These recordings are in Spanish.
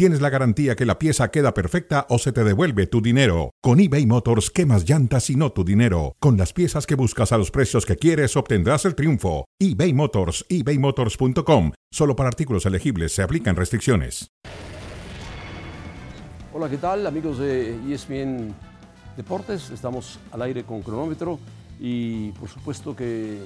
tienes la garantía que la pieza queda perfecta o se te devuelve tu dinero. Con eBay Motors, quemas llantas y no tu dinero. Con las piezas que buscas a los precios que quieres, obtendrás el triunfo. eBay Motors, ebaymotors.com. Solo para artículos elegibles se aplican restricciones. Hola, ¿qué tal amigos de ESPN Deportes? Estamos al aire con cronómetro y por supuesto que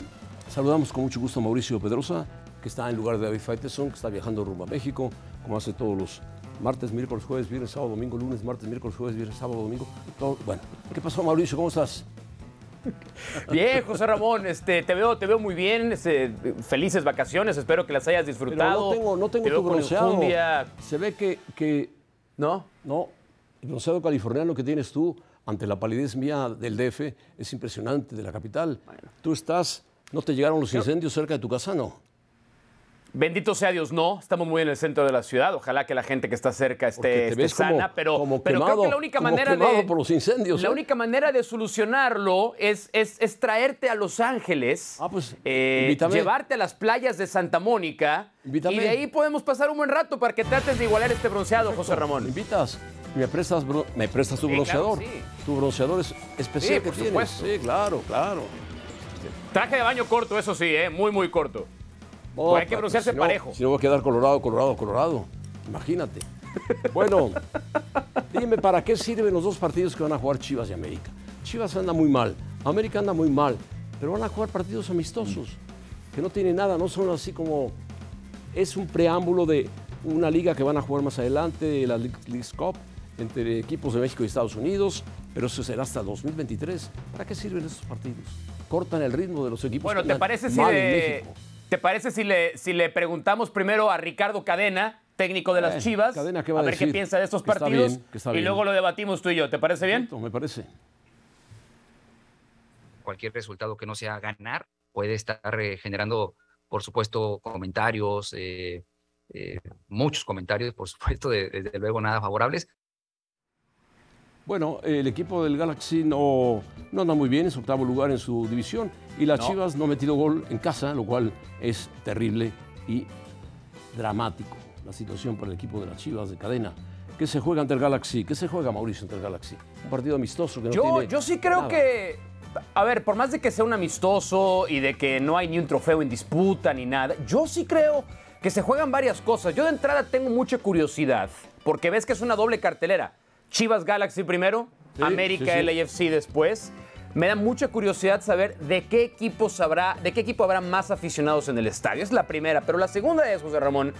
saludamos con mucho gusto a Mauricio Pedrosa, que está en lugar de David Faiteson, que está viajando rumbo a México, como hace todos los martes, miércoles, jueves, viernes, sábado, domingo, lunes, martes, miércoles, jueves, viernes, sábado, domingo. Todo, bueno, ¿qué pasó Mauricio? ¿Cómo estás? Bien, José Ramón, este, te veo, te veo muy bien, este, felices vacaciones, espero que las hayas disfrutado. Pero no tengo, no tengo Te tu bronceado. enjundia. Se ve que, que ¿No? no, el bronceado californiano que tienes tú ante la palidez mía del DF es impresionante, de la capital. Tú estás, ¿no te llegaron los incendios cerca de tu casa? No. Bendito sea Dios, no. Estamos muy en el centro de la ciudad. Ojalá que la gente que está cerca esté, esté como, sana, pero, como pero quemado, creo que la única manera de por los incendios. la ¿eh? única manera de solucionarlo es, es, es traerte a Los Ángeles, Ah, pues, eh, llevarte a las playas de Santa Mónica Invítame. y de ahí podemos pasar un buen rato para que trates de igualar este bronceado, José ¿Me Ramón. invitas? ¿Me prestas, bro- me prestas tu Sí, bronceador? sí. Tu bronceador es especial Sí, que por tienes. supuesto. Sí, claro, claro. Traje de baño corto, eso sí, ¿eh? muy, muy corto. Oh, Pues hay que broncearse si no- parejo. Si no voy a quedar colorado, colorado, colorado. Imagínate. Bueno, dime, ¿para qué sirven los dos partidos que van a jugar Chivas y América? Chivas anda muy mal, América anda muy mal, pero van a jugar partidos amistosos, que no tienen nada, no son así como... Es un preámbulo de una liga que van a jugar más adelante, la League Cup, entre equipos de México y Estados Unidos, pero eso será hasta 2023. ¿Para qué sirven esos partidos? Cortan el ritmo de los equipos Bueno, que ¿te parece si México. ¿Te parece si le, si le preguntamos primero a Ricardo Cadena, técnico de las Eh, Chivas, Cadena, ¿qué va a ver qué piensa de estos Que partidos bien, y bien. luego lo debatimos tú y yo? ¿Te parece bien? Perfecto, Me parece. cualquier resultado que no sea ganar puede estar eh, generando, por supuesto, comentarios, eh, eh, muchos comentarios, por supuesto, de- desde luego nada favorables. Bueno, el equipo del Galaxy no, no anda muy bien, es octavo lugar en su división y las No. Chivas no han metido gol en casa, lo cual es terrible y dramático la situación para el equipo de las Chivas de cadena. ¿Qué se juega ante el Galaxy? ¿Qué se juega Mauricio ante el Galaxy? Un partido amistoso que no Yo, tiene yo sí creo nada. que, a ver, por más de que sea un amistoso y de que no hay ni un trofeo en disputa ni nada, yo sí creo que se juegan varias cosas. Yo de entrada tengo mucha curiosidad, porque ves que es una doble cartelera. Chivas Galaxy primero, Sí, América sí, sí. LAFC después. Me da mucha curiosidad saber de qué equipos habrá, de qué equipo habrá más aficionados en el estadio. Es la primera, pero la segunda es, José Ramón,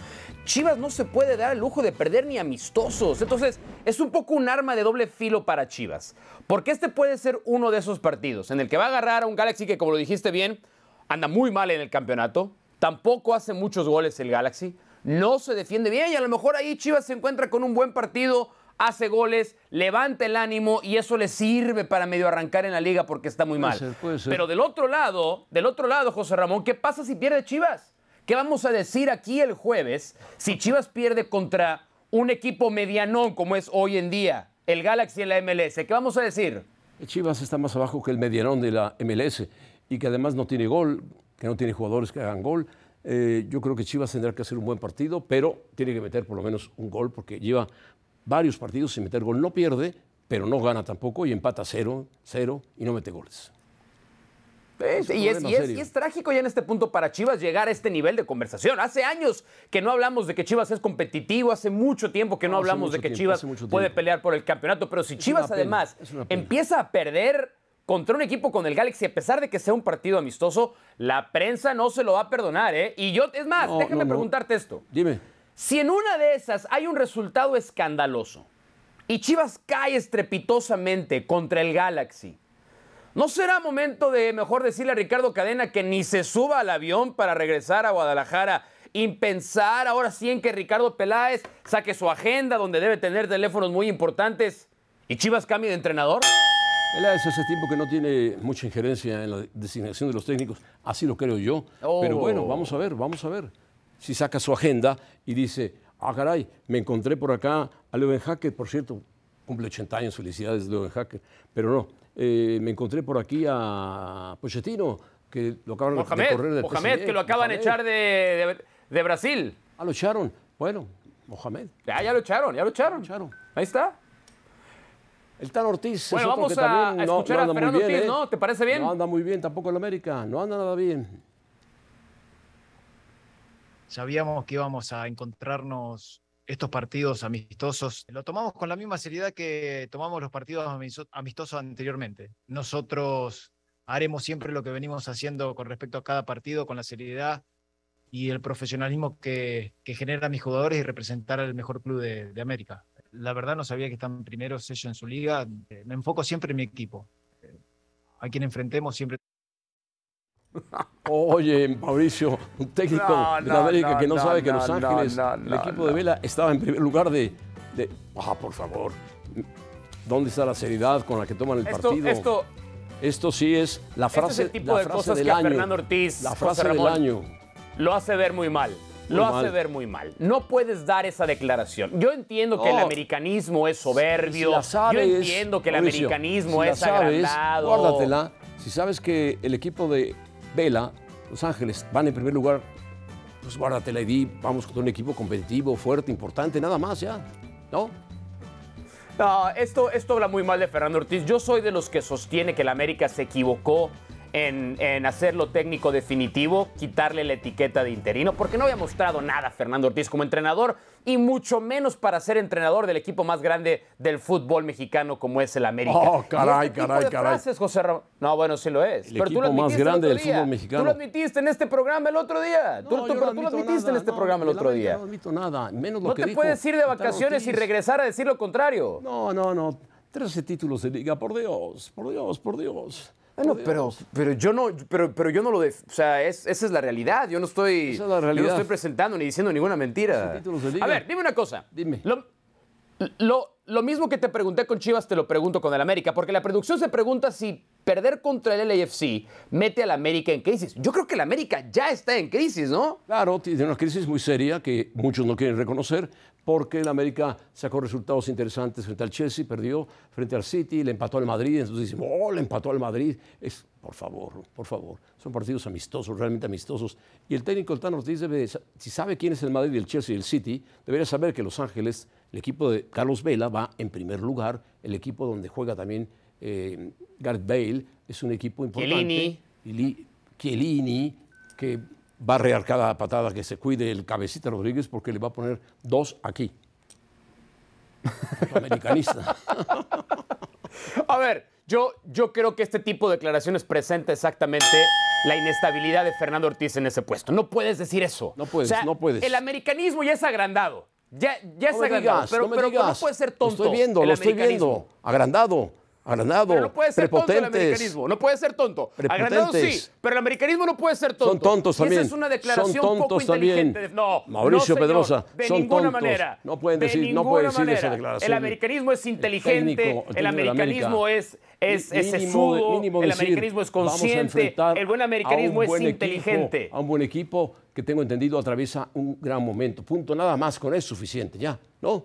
Chivas no se puede dar el lujo de perder ni amistosos. Entonces, es un poco un arma de doble filo para Chivas. Porque este puede ser uno de esos partidos en el que va a agarrar a un Galaxy que, como lo dijiste bien, anda muy mal en el campeonato. Tampoco hace muchos goles el Galaxy. No se defiende bien y a lo mejor ahí Chivas se encuentra con un buen partido, hace goles, levanta el ánimo y eso le sirve para medio arrancar en la liga porque está muy Puede mal. ser, puede ser. Pero del otro lado, del otro lado, José Ramón, ¿qué pasa si pierde Chivas? ¿Qué vamos a decir aquí el jueves si Chivas pierde contra un equipo medianón como es hoy en día, el Galaxy en la MLS? ¿Qué vamos a decir? Chivas está más abajo que el medianón de la MLS y que además no tiene gol, que no tiene jugadores que hagan gol. Eh, yo creo que Chivas tendrá que hacer un buen partido, pero tiene que meter por lo menos un gol porque lleva varios partidos sin meter gol. No pierde, pero no gana tampoco y empata cero, cero y no mete goles. Es- un y, es, problema y es- serio. y es trágico ya en este punto para Chivas llegar a este nivel de conversación. Hace años que no hablamos de que Chivas es competitivo, hace mucho tiempo que no, hablamos de que tiempo, Chivas puede pelear por el campeonato, pero si Chivas pena, además empieza a perder contra un equipo con el Galaxy, a pesar de que sea un partido amistoso, la prensa no se lo va a perdonar, ¿eh? Y yo, es más, No, déjame no. preguntarte esto. Dime, Si en una de esas hay un resultado escandaloso y Chivas cae estrepitosamente contra el Galaxy, ¿no será momento de mejor decirle a Ricardo Cadena que ni se suba al avión para regresar a Guadalajara y pensar ahora sí en que Ricardo Peláez saque su agenda donde debe tener teléfonos muy importantes y Chivas cambie de entrenador? Peláez hace tiempo que no tiene mucha injerencia en la designación de los técnicos, así lo creo yo. Pero bueno, vamos a ver, vamos a ver. Si saca su agenda y dice, ah, caray, me encontré por acá a Leo Hacker, por cierto, cumple 80 años, felicidades Leo Hacker, pero no, eh, me encontré por aquí a Pochettino, que lo acaban de correr del Mohamed, PSG, que lo acaban de echar de, de- de Brasil. Ah, lo echaron. Bueno, Mohamed. Ya, ya lo echaron, ya lo echaron. Lo echaron. Ahí está. El Tan Ortiz Bueno, es otro vamos que a- también a no- escuchar no a Fernando bien, Ortiz, ¿eh? ¿no? ¿Te parece bien? No anda muy bien tampoco el América, no anda nada bien. Sabíamos que íbamos a encontrarnos estos partidos amistosos. Lo tomamos con la misma seriedad que tomamos los partidos amistosos anteriormente. Nosotros haremos siempre lo que venimos haciendo con respecto a cada partido, con la seriedad y el profesionalismo que, generan mis jugadores y representar al mejor club de, de América. La verdad no sabía que están primeros ellos en su liga. Eh, Me enfoco siempre en mi equipo. Eh, A quien enfrentemos siempre Oye, Mauricio, un técnico No, de la América no, que no, no, sabe que Los Ángeles, el equipo de. Vela estaba en primer lugar de, Ah, por favor. ¿Dónde está la seriedad con la que toman el Esto, partido? esto, Esto sí es la este frase, es el tipo la de frase cosas del que año. Fernando Ortiz, la José frase del año. lo hace ver muy mal. Muy lo mal. hace ver muy mal. No puedes dar esa declaración. Yo entiendo que el americanismo es Si soberbio. la sabes, Yo entiendo que el Mauricio, americanismo si la es sabes. Guárdatela. Si sabes que el equipo de Vela, Los Ángeles, van en primer lugar, pues guárdatela y di, vamos con un equipo competitivo, fuerte, importante, nada más ya. ¿No? No, esto, esto habla muy mal de Fernando Ortiz. Yo soy de los que sostiene que el América se equivocó en, en hacerlo técnico definitivo, quitarle la etiqueta de interino, porque no había mostrado nada Fernando Ortiz como entrenador y mucho menos para ser entrenador del equipo más grande del fútbol mexicano como es el América. Oh, caray, Y este tipo caray, de caray. frases, José Ramón- No, bueno, sí lo es. El pero tú lo equipo más grande del fútbol mexicano. Tú lo admitiste en este programa el otro día. tú, tú- No, yo pero no tú lo admitiste en nada, este no, programa el otro día. No admito nada, menos lo No que te dijo puedes ir de vacaciones y regresar a decir lo contrario. No, no, no. 13 títulos de liga, por Dios, por Dios, por Dios. Bueno, pero, pero yo no, pero, pero yo no lo, def- o sea, es- esa es la realidad. Yo no estoy, Esa es la yo realidad. no estoy presentando ni diciendo ninguna mentira. 13 títulos de liga. A ver, dime una cosa. Dime. Lo, lo- lo mismo que te pregunté con Chivas te lo pregunto con el América, porque la producción se pregunta si perder contra el LAFC mete al América en crisis. Yo creo que el América ya está en crisis, ¿no? Claro, tiene una crisis muy seria que muchos no quieren reconocer porque el América sacó resultados interesantes frente al Chelsea, perdió frente al City, le empató al Madrid, entonces dicen, oh, le empató al Madrid. Es, por favor, por favor, son partidos amistosos, realmente amistosos. Y el técnico, el Tan Ortiz, debe, si sabe quién es el Madrid, el Chelsea y el City, debería saber que Los Ángeles, el equipo de Carlos Vela va en primer lugar, el equipo donde juega también eh, Gareth Bale, es un equipo importante. Chiellini, Chiellini, que va a rear cada patada que se cuide el cabecita Rodríguez porque le va a poner dos aquí. Americanista. A ver, yo, yo creo que este tipo de declaraciones presenta exactamente la inestabilidad de Fernando Ortiz en ese puesto. No puedes decir eso. No puedes, O sea, no puedes. El americanismo ya es agrandado. Ya, ya es No agrandado. digas, pero, no pero- puede ser tonto. Lo estoy viendo, el lo estoy viendo. Agrandado, agrandado, Pero no puede ser tonto el americanismo. No puede ser tonto. Agrandado sí, pero el americanismo no puede ser tonto. Son tontos también. Esa es una declaración Son poco tontos también. inteligente. No, Mauricio no, señor, Pedrosa, de son ninguna tontos. manera. No pueden de decir- no ninguna puede decir esa declaración. El americanismo es inteligente, técnico, el americanismo es, es, es Mínimo sesudo, mínimo el decir, americanismo es consciente, el buen americanismo es equipo, inteligente. a un buen equipo que tengo entendido atraviesa un gran momento. Punto, nada más con eso es suficiente, ya, ¿no?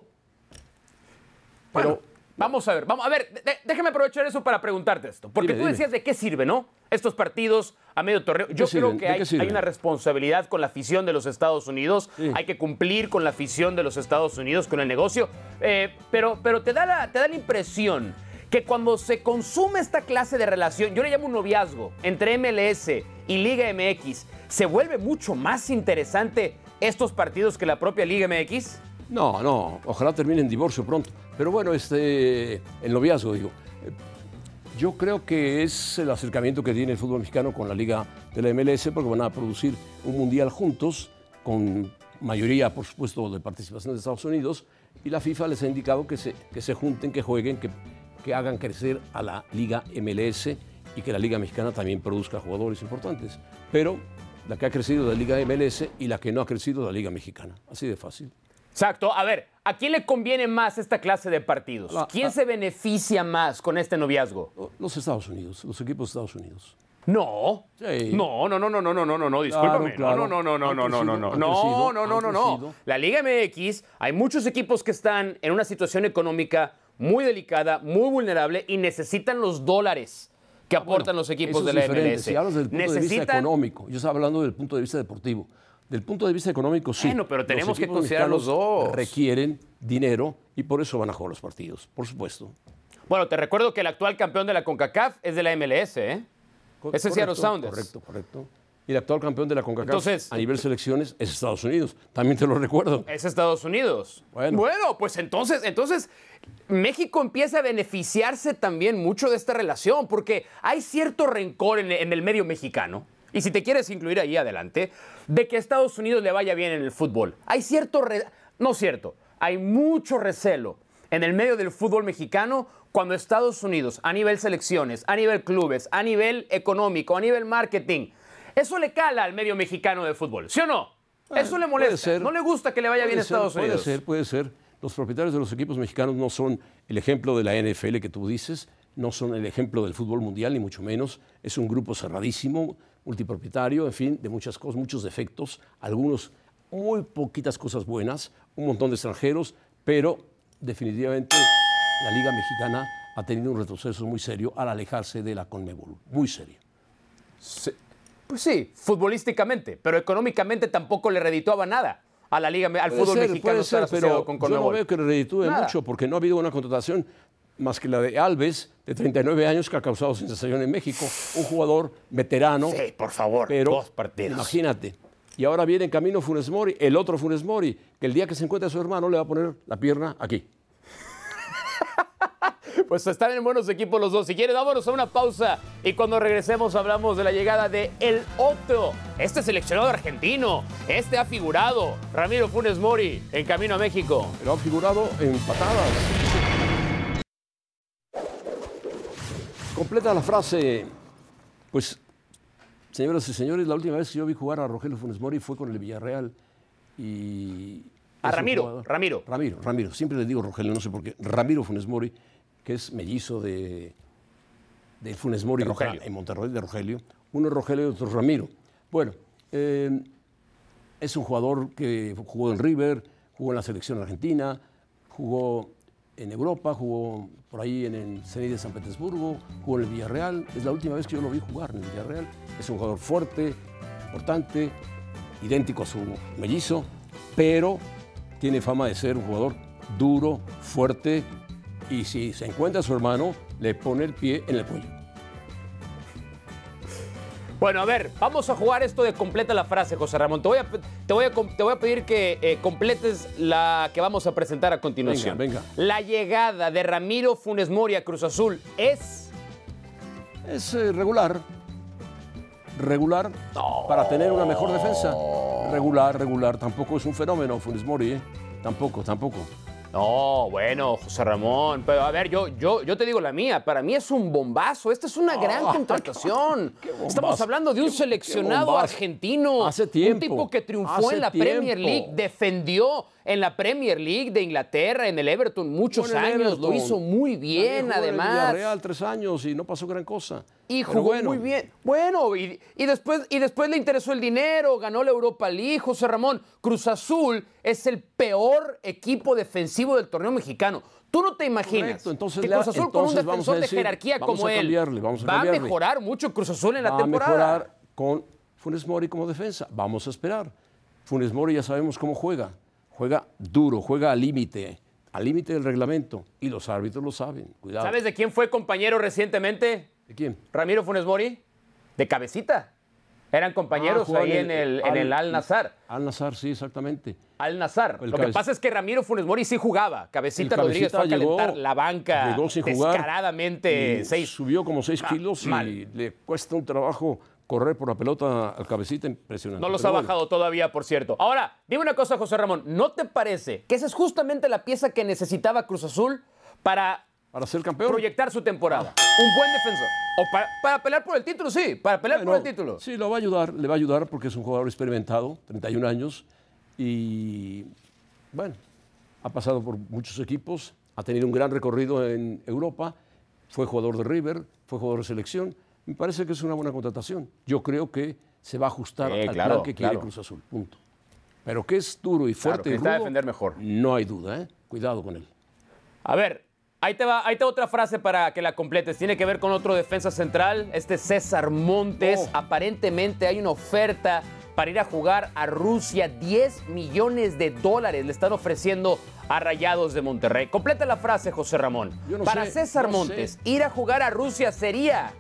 Pero Bueno, vamos a ver, vamos a ver, de- déjame aprovechar eso para preguntarte esto, porque Dime, tú dime. decías de qué sirve, ¿no? Estos partidos a medio torneo. Yo creo que ¿De hay, una responsabilidad con la afición de los Estados Unidos, Sí. hay que cumplir con la afición de los Estados Unidos, con el negocio, eh, pero, pero te, da la, te da la impresión que cuando se consume esta clase de relación, yo le llamo un noviazgo, entre MLS y Liga MX, se vuelve mucho más interesante estos partidos que la propia Liga MX. No, no, ojalá termine en divorcio pronto. Pero bueno, este, el noviazgo, digo. Yo creo que es el acercamiento que tiene el fútbol mexicano con la Liga de la MLS, porque van a producir un mundial juntos, con mayoría, por supuesto, de participación de Estados Unidos, y la FIFA les ha indicado que se, que se junten, que jueguen, que, que hagan crecer a la Liga MLS y que la Liga Mexicana también produzca jugadores importantes. Pero la que ha crecido la Liga MLS y la que no ha crecido la Liga Mexicana. Así de fácil. Exacto. A ver, ¿a quién le conviene más esta clase de partidos? ¿Quién la- se beneficia más con este noviazgo? Los Estados Unidos, los equipos de Estados Unidos. No. Sí. No, no, no, no, no, no, no, no, no, discúlpame. claro. No, no, no, no, no, no, no, no, no, no, no, no, no. crecido. La Liga MX, hay muchos equipos que están en una situación económica muy delicada, muy vulnerable y necesitan los dólares que aportan los equipos de la diferente. MLS. Si hablas del punto de vista Necesitan- económico, yo estaba hablando del punto de vista deportivo. Del punto de vista económico, sí. Bueno, pero tenemos que considerar los dos. Requieren dinero y por eso van a jugar los partidos, por supuesto. Bueno, te recuerdo que el actual campeón de la CONCACAF es de la MLS, ¿eh? Co- Es el Seattle Sounders. Correcto, correcto. Y el actual campeón de la CONCACAF Entonces- a nivel selecciones es Estados Unidos. También te lo recuerdo. Es Estados Unidos. Bueno. pues entonces, entonces México empieza a beneficiarse también mucho de esta relación, porque hay cierto rencor en, en el medio mexicano. Y si te quieres incluir ahí adelante, de que a Estados Unidos le vaya bien en el fútbol. Hay cierto, re- no cierto, hay mucho recelo en el medio del fútbol mexicano cuando Estados Unidos, a nivel selecciones, a nivel clubes, a nivel económico, a nivel marketing, eso le cala al medio mexicano de fútbol, ¿sí o no? Eso le molesta. ser. No le gusta que le vaya bien a ser, Estados Unidos. Puede ser, puede ser. Los propietarios de los equipos mexicanos no son el ejemplo de la NFL que tú dices, no son el ejemplo del fútbol mundial, ni mucho menos. Es un grupo cerradísimo, multipropietario, en fin, de muchas cosas, muchos defectos, algunos muy poquitas cosas buenas, un montón de extranjeros, pero definitivamente la Liga Mexicana ha tenido un retroceso muy serio al alejarse de la Conmebol, muy serio. Sí. Pues sí, futbolísticamente, pero económicamente tampoco le redituaba nada a la liga, al Puede fútbol ser, mexicano puede ser, pero con yo no veo que le reditúe Nada. mucho porque no ha habido una contratación más que la de Alves, de 39 años, que ha causado sensación en México. Un jugador veterano. Sí, por favor, pero dos partidos. imagínate. Y ahora viene en camino Funes Mori, el otro Funes Mori, que el día que se encuentre a su hermano le va a poner la pierna aquí. Pues están en buenos equipos los dos. Si quieres, vámonos a una pausa y cuando regresemos hablamos de la llegada de El Otro, este seleccionado argentino. Este ha figurado, Ramiro Funes Mori, en camino a México. Pero ha figurado en patadas. Completa la frase. Pues, señoras y señores, la última vez que yo vi jugar a Rogelio Funes Mori fue con el Villarreal y... A Ramiro, Ramiro. Ramiro, Ramiro. Siempre le digo Rogelio, no sé por qué. Ramiro Funes Mori, que es mellizo de, de Funes Mori De Rogelio. en Monterrey, de Rogelio. Uno es Rogelio y otro es Ramiro. Bueno, eh, es un jugador que jugó en River, jugó en la selección argentina, jugó en Europa, jugó por ahí en el Zenit de San Petersburgo, jugó en el Villarreal. Es la última vez que yo lo vi jugar en el Villarreal. Es un jugador fuerte, importante, idéntico a su mellizo, pero tiene fama de ser un jugador duro, fuerte, y si se encuentra a su hermano, le pone el pie en el cuello. Bueno, a ver, vamos a jugar esto de completa la frase, José Ramón. Te voy a, te voy a, te voy a pedir que eh, completes la que vamos a presentar a continuación. Venga, venga. La llegada de Ramiro Funes Mori a Cruz Azul es... Es eh, regular. Regular para tener una mejor defensa. Regular, regular. Tampoco es un fenómeno, Funes Mori, ¿eh? Tampoco, tampoco. No, bueno, José Ramón, pero a ver, yo, yo, yo te digo la mía, para mí es un bombazo, esta es una gran contratación. bombazo. Estamos hablando de un seleccionado argentino, Hace tiempo, un tipo que triunfó hace en la Premier. League, defendió en la Premier League de Inglaterra, en el Everton muchos años, lo hizo muy bien jugó en además. Villarreal tres años y no pasó gran cosa. Y jugó bueno, muy bien. Bueno, y, y después, y después le interesó el dinero, ganó la Europa League, José Ramón. Cruz Azul es el peor equipo defensivo del torneo mexicano. Tú no te imaginas Correcto, entonces que Cruz Azul con un entonces vamos a defensor de jerarquía como a él cambiarle, vamos a va a mejorar mucho Cruz Azul en la va temporada. a mejorar con Funes Mori como defensa. Vamos a esperar. Funes Mori ya sabemos cómo juega. Juega duro, juega al límite, al límite del reglamento. Y los árbitros lo saben. Cuidado. ¿Sabes de quién fue compañero recientemente? ¿De quién? Ramiro Funes Mori, de cabecita. Eran compañeros Ah, ahí en el, en el Al Nazar. Al Nazar, sí, exactamente. Al Nazar. El Lo que pasa es que Ramiro Funes Mori sí jugaba. Cabecita El Rodríguez fue a Cabecita llegó- calentar la banca llegó sin jugar descaradamente. y Seis. Subió como 6 Ma- kilos y le cuesta un trabajo correr por la pelota al cabecita impresionante. No los Pero ha bueno, bajado todavía, por cierto. Ahora, dime una cosa, José Ramón. ¿No te parece que esa es justamente la pieza que necesitaba Cruz Azul para Para ser campeón. proyectar su temporada? Un buen defensor. O para, para pelear por el título, sí. Para pelear Bueno, por el título. Sí, lo va a ayudar, le va a ayudar porque es un jugador experimentado, 31 años, y bueno, ha pasado por muchos equipos, ha tenido un gran recorrido en Europa, fue jugador de River, fue jugador de selección, me parece que es una buena contratación. Yo creo que se va a ajustar al claro, plan que quiere claro. Cruz Azul. Punto. Pero que es duro y Claro, fuerte que y necesita rudo, defender mejor. No hay duda, ¿eh? Cuidado con él. A ver, ahí te va, ahí te va otra frase para que la completes. Tiene que ver con otro defensa central, este César Montes. Oh. Aparentemente hay una oferta para ir a jugar a Rusia. 10 millones de dólares le están ofreciendo a Rayados de Monterrey. Completa la frase, José Ramón. Yo no para sé, César no Montes, sé. ir a jugar a Rusia sería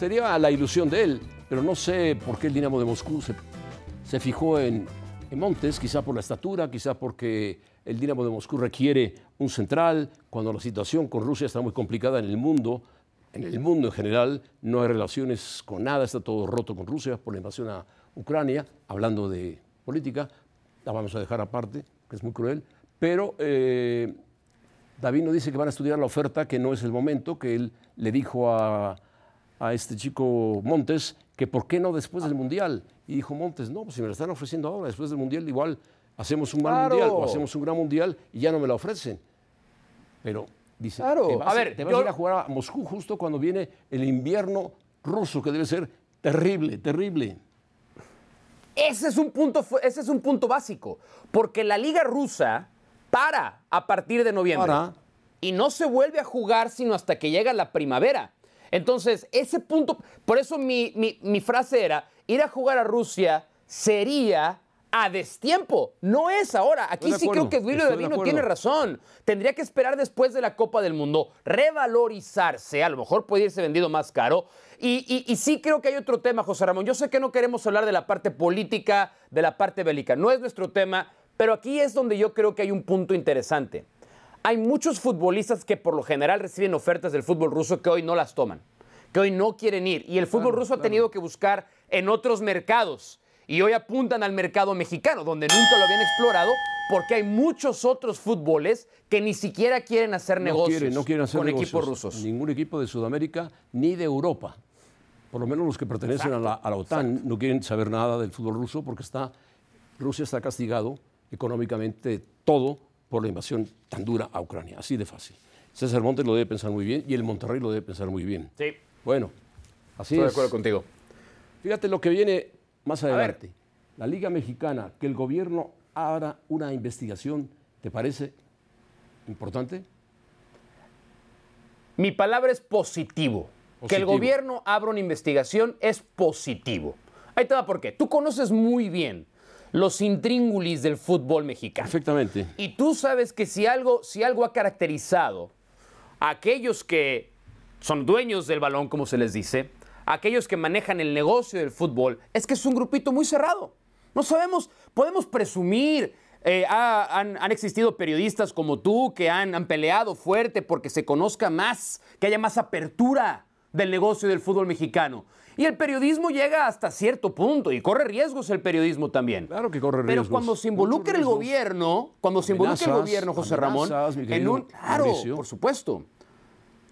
Sería la ilusión de él, pero no sé por qué el Dinamo de Moscú se, se fijó en, en Montes, quizá por la estatura, quizá porque el Dinamo de Moscú requiere un central, cuando la situación con Rusia está muy complicada en el mundo. En el mundo en general no hay relaciones con nada, está todo roto con Rusia por la invasión a Ucrania, hablando de política, la vamos a dejar aparte, que es muy cruel, pero eh, David nos dice que van a estudiar la oferta, que no es el momento, que él le dijo a, a este chico Montes que por qué no después del Mundial. Y dijo Montes, no, pues si me la están ofreciendo ahora, después del Mundial, igual hacemos un mal Claro. Mundial o hacemos un gran Mundial y ya no me la ofrecen. Pero dice, Claro. te vas, A ver, te vas yo- a ir a jugar a Moscú justo cuando viene el invierno ruso, que debe ser terrible, terrible. Ese es un punto, ese es un punto básico, porque la liga rusa para a partir de noviembre Para. y no se vuelve a jugar sino hasta que llega la primavera. Entonces, ese punto, por eso mi, mi- mi frase era, ir a jugar a Rusia sería a destiempo, no es ahora. Aquí Estoy sí acuerdo, creo que Duilio Davino tiene razón. Tendría que esperar después de la Copa del Mundo, revalorizarse, a lo mejor puede irse vendido más caro. Y, y- y sí creo que hay otro tema, José Ramón. Yo sé que no queremos hablar de la parte política, de la parte bélica, no es nuestro tema, pero aquí es donde yo creo que hay un punto interesante. Hay muchos futbolistas que por lo general reciben ofertas del fútbol ruso que hoy no las toman, que hoy no quieren ir. Y el fútbol ruso ha tenido que buscar en otros mercados. Y hoy apuntan al mercado mexicano, donde nunca lo habían explorado, porque hay muchos otros fútboles que ni siquiera quieren hacer No negocios quieren, no quieren hacer con negocios. equipos rusos. Ningún equipo de Sudamérica ni de Europa. Por lo menos los que pertenecen a la, a la OTAN no quieren saber nada del fútbol ruso porque está, Rusia está castigado económicamente todo por la invasión tan dura a Ucrania. Así de fácil. César Montes lo debe pensar muy bien y el Monterrey lo debe pensar muy bien. Sí, Bueno, así estoy de acuerdo contigo. Fíjate lo que viene más ver. adelante. La Liga Mexicana, que el gobierno abra una investigación, ¿te parece importante? Mi palabra es positivo. Que el Positivo. gobierno abra una investigación es positivo. Ahí te va por qué. Tú conoces muy bien los intríngulis del fútbol mexicano. Perfectamente. Y tú sabes que si algo, si algo ha caracterizado a aquellos que son dueños del balón, como se les dice, a aquellos que manejan el negocio del fútbol, es que es un grupito muy cerrado. No sabemos, podemos presumir, eh, ha- han, han existido periodistas como tú que han, han peleado fuerte porque se conozca más, que haya más apertura del negocio del fútbol mexicano. Y el periodismo llega hasta cierto punto y corre riesgos el periodismo también. Claro que corre Pero riesgos, cuando se involucra el gobierno, cuando se involucra el gobierno, José Ramón, amenazas, en un. Claro, Mauricio. por supuesto.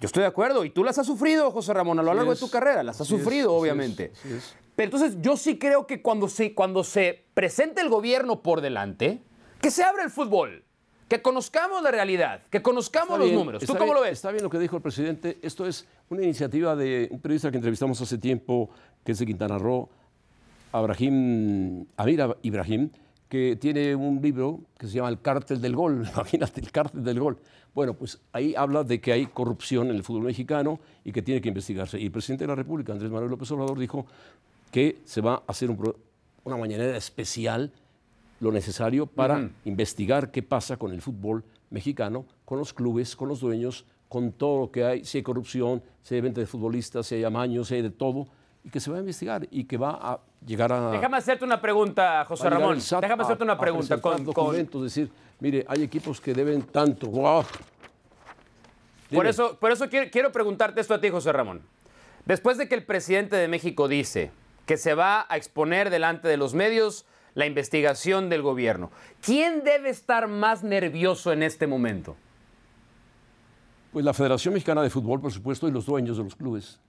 Yo estoy de acuerdo. Y tú las has sufrido, José Ramón, a lo largo es. de tu carrera. Las has sufrido, es, obviamente. es. Pero entonces yo sí creo que cuando se, cuando se presente el gobierno por delante, que se abra el fútbol. Que conozcamos la realidad, que conozcamos Está los bien, números. ¿Tú cómo bien, lo ves? Está bien lo que dijo el presidente. Esto es una iniciativa de un periodista que entrevistamos hace tiempo, que es de Quintana Roo, Abrahim, Amir Ibrahim, que tiene un libro que se llama El cártel del gol. Imagínate, el cártel del gol. Bueno, pues ahí habla de que hay corrupción en el fútbol mexicano y que tiene que investigarse. Y el presidente de la República, Andrés Manuel López Obrador, dijo que se va a hacer un una mañanera especial lo necesario para investigar qué pasa con el fútbol mexicano, con los clubes, con los dueños, con todo lo que hay, si hay corrupción, si hay venta de futbolistas, si hay amaños, si hay de todo, y que se va a investigar y que va a llegar a... Déjame hacerte una pregunta, José a Ramón. Déjame a- hacerte una a pregunta. presentar Con, con- documentos, decir, mire, hay equipos que deben tanto, ¡guau! Por eso, por eso quiero, quiero preguntarte esto a ti, José Ramón. Después de que el presidente de México dice que se va a exponer delante de los medios la investigación del gobierno, ¿quién debe estar más nervioso en este momento? Pues la Federación Mexicana de Fútbol, por supuesto, y los dueños de los clubes.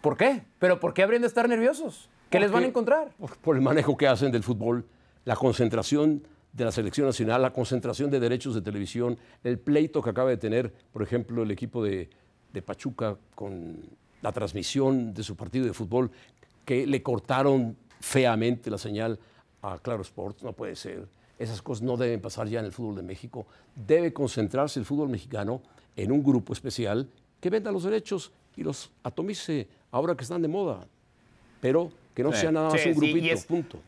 ¿Por qué? ¿Pero por qué habrían de estar nerviosos? ¿Qué les van a encontrar? por, por el manejo que hacen del fútbol, la concentración de la selección nacional, la concentración de derechos de televisión, el pleito que acaba de tener, por ejemplo, el equipo de, de Pachuca con la transmisión de su partido de fútbol, que le cortaron feamente la señal a Claro Sports, no puede ser. Esas cosas no deben pasar ya en el fútbol de México. Debe concentrarse el fútbol mexicano en un grupo especial que venda los derechos y los atomice ahora que están de moda. Pero que no Sí, sea nada más sí, un sí, y grupito, es- punto.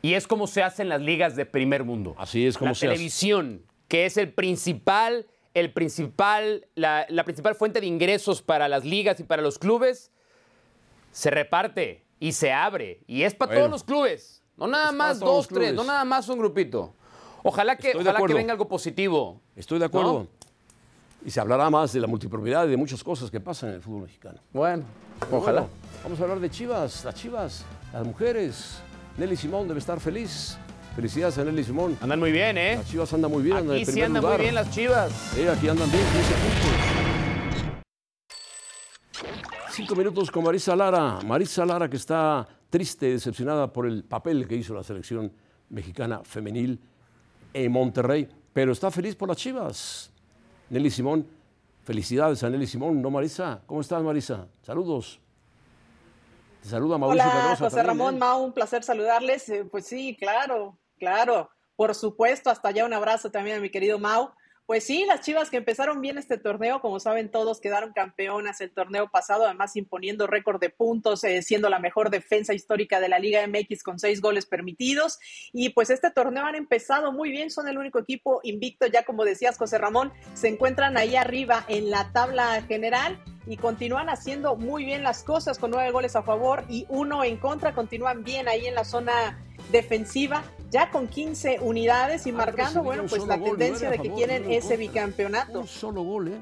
Y es como se hacen las ligas de primer mundo. Así es como la se hace. televisión, que es el principal, el principal, la, la principal fuente de ingresos para las ligas y para los clubes, se reparte y se abre. Y es para Bueno. todos los clubes. No nada más dos, tres, no nada más un grupito. Ojalá que, ojalá que venga algo positivo. Estoy de acuerdo. ¿No? Y se hablará más de la multipropiedad y de muchas cosas que pasan en el fútbol mexicano. Bueno, Pero ojalá. bueno, vamos a hablar de Chivas, las Chivas, las mujeres. Nelly Simón debe estar feliz. Felicidades a Nelly Simón. Andan muy bien, ¿eh? Las Chivas andan muy bien, andan en Aquí sí primer andan lugar. muy bien las chivas. Eh, aquí andan bien, 15 puntos. Cinco minutos con Marisa Lara. Marisa Lara que está triste, decepcionada por el papel que hizo la selección mexicana femenil en Monterrey, pero está feliz por las Chivas. Nelly Simón, felicidades a Nelly Simón, ¿no Marisa? ¿Cómo estás Marisa? Saludos. Te saluda Mauricio Hola, José también, Ramón ¿eh? Mau, un placer saludarles. Eh, Pues sí, claro, claro. Por supuesto, hasta allá un abrazo también a mi querido Mau. Pues sí, las Chivas que empezaron bien este torneo, como saben todos, quedaron campeonas el torneo pasado, además imponiendo récord de puntos, eh, siendo la mejor defensa histórica de la Liga MX con seis goles permitidos. Y pues este torneo han empezado muy bien, son el único equipo invicto, ya como decías, José Ramón, se encuentran ahí arriba en la tabla general y continúan haciendo muy bien las cosas con nueve goles a favor y uno en contra, continúan bien ahí en la zona defensiva, ya con 15 unidades y Han marcando, bueno, pues la gol, tendencia de que favor, quieren ese contra. bicampeonato. Un solo gol, ¿eh?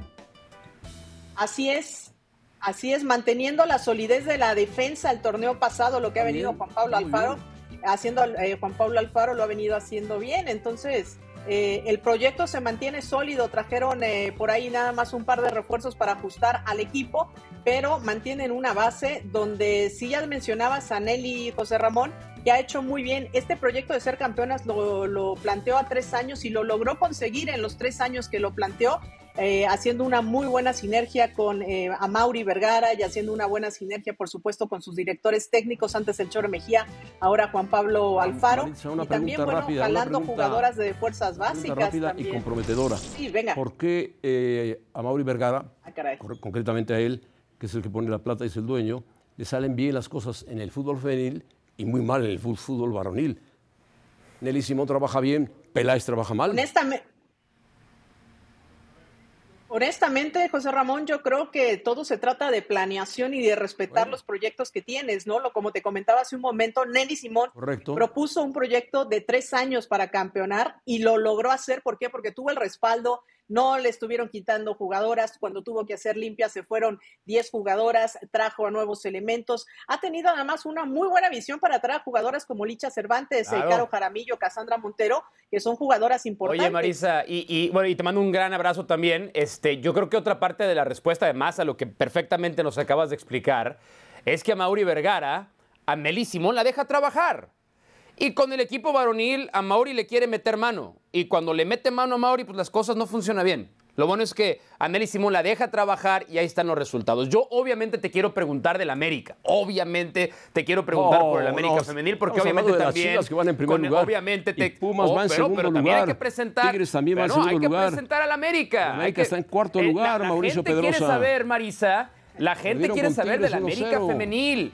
Así es. Así es, manteniendo la solidez de la defensa el torneo pasado, lo que ha venido Juan Pablo Alfaro, haciendo eh, Juan Pablo Alfaro lo ha venido haciendo bien. Entonces, eh, el proyecto se mantiene sólido. Trajeron eh, por ahí nada más un par de refuerzos para ajustar al equipo, pero mantienen una base donde, si ya mencionabas a Nelly y José Ramón, que ha hecho muy bien. Este proyecto de ser campeonas lo, lo planteó a tres años y lo logró conseguir en los tres años que lo planteó. eh, haciendo una muy buena sinergia con eh, Amauri Vergara y haciendo una buena sinergia, por supuesto, con sus directores técnicos, antes el Choro Mejía, ahora Juan Pablo Alfaro, Maritza, una y también, bueno, rápida, una jalando pregunta- jugadoras de fuerzas básicas rápida y también. comprometedora. Sí, venga. ¿Por qué eh, a Mauri Vergara, Ah, concretamente a él, que es el que pone la plata y es el dueño, le salen bien las cosas en el fútbol femenil y muy mal en el fútbol varonil? Nelly Simón trabaja bien, Peláez trabaja mal. Honestamente, honestamente, José Ramón, yo creo que todo se trata de planeación y de respetar Bueno. los proyectos que tienes, ¿no? Lo, como te comentaba hace un momento, Nelly Simón Correcto. propuso un proyecto de tres años para campeonar y lo logró hacer. ¿Por qué? Porque tuvo el respaldo, no le estuvieron quitando jugadoras. Cuando tuvo que hacer limpias, se fueron 10 jugadoras, trajo a nuevos elementos. Ha tenido además una muy buena visión para traer a jugadoras como Licha Cervantes, eh, Claro. Caro Jaramillo, Cassandra Montero, que son jugadoras importantes. Oye, Marisa, y, y, bueno, y te mando un gran abrazo también. Este, yo creo que otra parte de la respuesta, además, a lo que perfectamente nos acabas de explicar, es que a Mauri Vergara, a Meli Simón la deja trabajar. Y con el equipo varonil, a Mauri le quiere meter mano. Y cuando le mete mano a Mauri, pues las cosas no funcionan bien. Lo bueno es que a Meli Simón la deja trabajar y ahí están los resultados. Yo obviamente te quiero preguntar del América. Obviamente te quiero preguntar No, por el América no, femenil porque obviamente de también Chivas que van en primer con- lugar. obviamente te Y Pumas va en pero- segundo pero también hay lugar. que presentar Tigres también va en segundo hay que lugar. presentar al América. América Hay que- está en cuarto Eh, lugar, la, la Mauricio gente quiere saber, Marisa, la gente quiere saber del América 1-0. femenil.